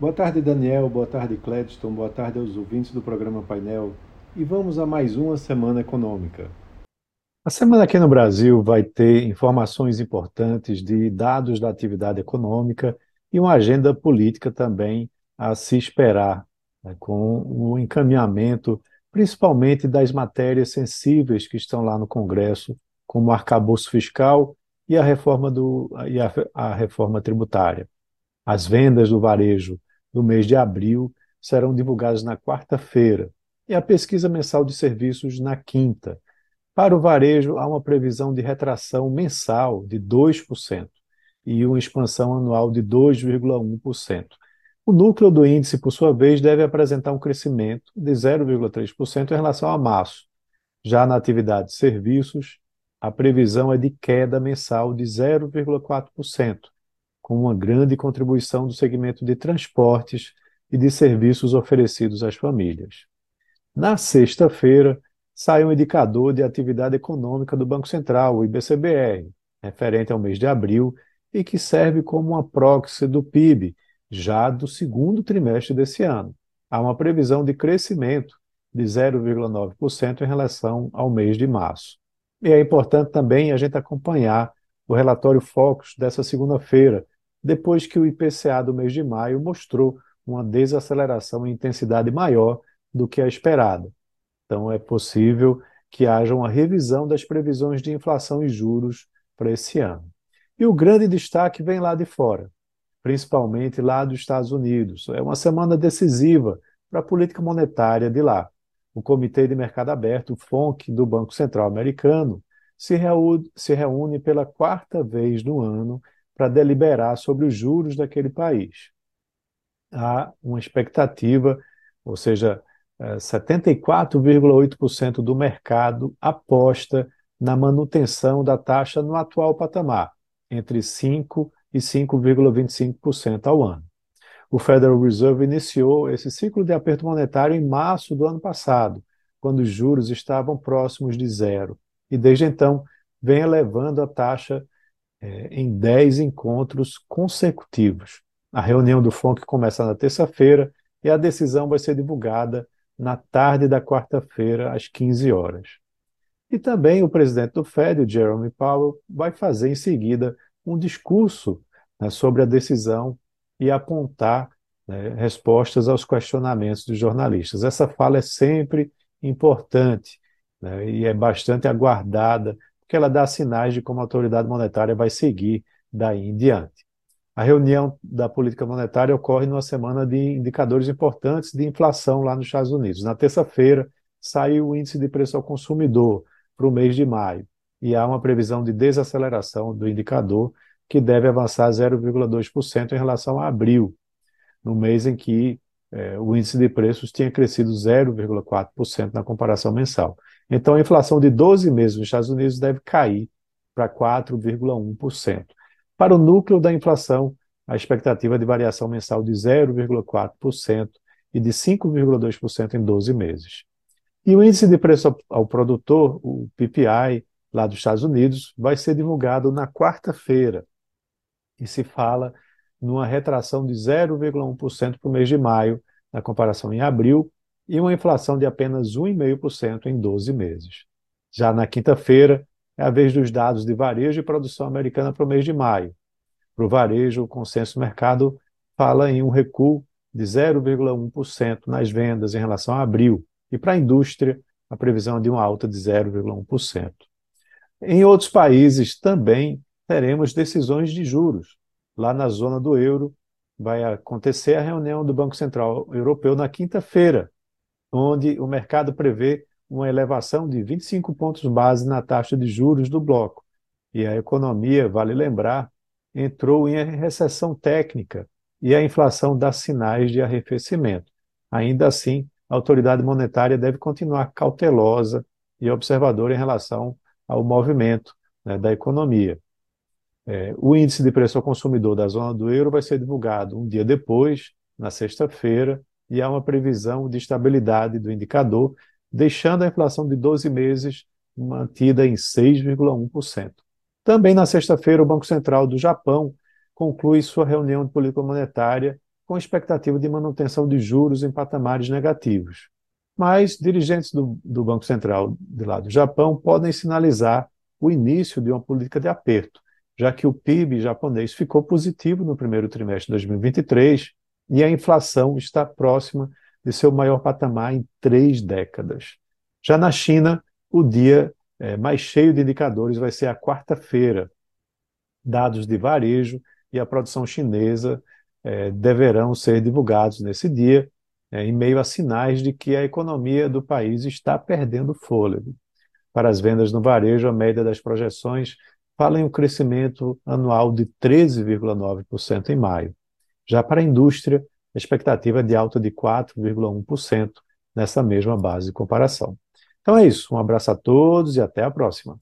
Boa tarde, Daniel. Boa tarde, Cledston. Boa tarde aos ouvintes do programa Painel. E vamos a mais uma semana econômica. A semana aqui no Brasil vai ter informações importantes de dados da atividade econômica e uma agenda política também a se esperar, né, com o encaminhamento principalmente das matérias sensíveis que estão lá no Congresso, como o arcabouço fiscal e a reforma, do, e a, a reforma tributária. As vendas do varejo do mês de abril serão divulgadas na quarta-feira e a pesquisa mensal de serviços na quinta. Para o varejo, há uma previsão de retração mensal de 2% e uma expansão anual de 2,1%. O núcleo do índice, por sua vez, deve apresentar um crescimento de 0,3% em relação a março. Já na atividade de serviços, a previsão é de queda mensal de 0,4%, com uma grande contribuição do segmento de transportes e de serviços oferecidos às famílias. Na sexta-feira, sai um indicador de atividade econômica do Banco Central, o IBCBR, referente ao mês de abril, e que serve como uma proxy do PIB, já do segundo trimestre desse ano. Há uma previsão de crescimento de 0,9% em relação ao mês de março. E é importante também a gente acompanhar o relatório Focus dessa segunda-feira, depois que o IPCA do mês de maio mostrou uma desaceleração em intensidade maior do que a esperada. Então, é possível que haja uma revisão das previsões de inflação e juros para esse ano. E o grande destaque vem lá de fora, principalmente lá dos Estados Unidos. É uma semana decisiva para a política monetária de lá. O Comitê de Mercado Aberto, o FONC, do Banco Central Americano, se reúne, pela quarta vez no ano para deliberar sobre os juros daquele país. Há uma expectativa, ou seja, 74,8% é, do mercado aposta na manutenção da taxa no atual patamar, entre 5% e 5,25% ao ano. O Federal Reserve iniciou esse ciclo de aperto monetário em março do ano passado, quando os juros estavam próximos de zero, e desde então vem elevando a taxa é, em 10 encontros consecutivos. A reunião do FONC começa na terça-feira e a decisão vai ser divulgada na tarde da quarta-feira, às 15 horas. E também o presidente do Fed, Jerome Powell, vai fazer em seguida um discurso né, sobre a decisão e apontar né, respostas aos questionamentos dos jornalistas. Essa fala é sempre importante né, e é bastante aguardada porque ela dá sinais de como a autoridade monetária vai seguir daí em diante. A reunião da política monetária ocorre numa semana de indicadores importantes de inflação lá nos Estados Unidos. Na terça-feira, saiu o índice de preço ao consumidor para o mês de maio e há uma previsão de desaceleração do indicador que deve avançar 0,2% em relação a abril, no mês em que é, o índice de preços tinha crescido 0,4% na comparação mensal. Então, a inflação de 12 meses nos Estados Unidos deve cair para 4,1%. Para o núcleo da inflação, a expectativa de variação mensal de 0,4% e de 5,2% em 12 meses. E o índice de preço ao produtor, o PPI, lá dos Estados Unidos, vai ser divulgado na quarta-feira. E se fala numa retração de 0,1% para o mês de maio, na comparação em abril, e uma inflação de apenas 1,5% em 12 meses. Já na quinta-feira, é a vez dos dados de varejo e produção americana para o mês de maio. Para o varejo, o consenso do mercado fala em um recuo de 0,1% nas vendas em relação a abril, e para a indústria, a previsão é de uma alta de 0,1%. Em outros países também teremos decisões de juros lá na zona do euro, vai acontecer a reunião do Banco Central Europeu na quinta-feira, onde o mercado prevê uma elevação de 25 pontos base na taxa de juros do bloco. E a economia, vale lembrar, entrou em recessão técnica e a inflação dá sinais de arrefecimento. Ainda assim, a autoridade monetária deve continuar cautelosa e observadora em relação ao movimento né, da economia. É, o índice de preço ao consumidor da zona do euro vai ser divulgado um dia depois, na sexta-feira, e há uma previsão de estabilidade do indicador, deixando a inflação de 12 meses mantida em 6,1%. Também na sexta-feira, o Banco Central do Japão conclui sua reunião de política monetária com expectativa de manutenção de juros em patamares negativos. Mas dirigentes do, do Banco Central de lá do Japão podem sinalizar o início de uma política de aperto, já que o PIB japonês ficou positivo no primeiro trimestre de 2023 e a inflação está próxima de seu maior patamar em três décadas. Já na China, o dia é, mais cheio de indicadores vai ser a quarta-feira. Dados de varejo e a produção chinesa é, deverão ser divulgados nesse dia, é, em meio a sinais de que a economia do país está perdendo fôlego. Para as vendas no varejo, a média das projeções fala em um crescimento anual de 13,9% em maio. Já para a indústria, a expectativa é de alta de 4,1% nessa mesma base de comparação. Então é isso. Um abraço a todos e até a próxima.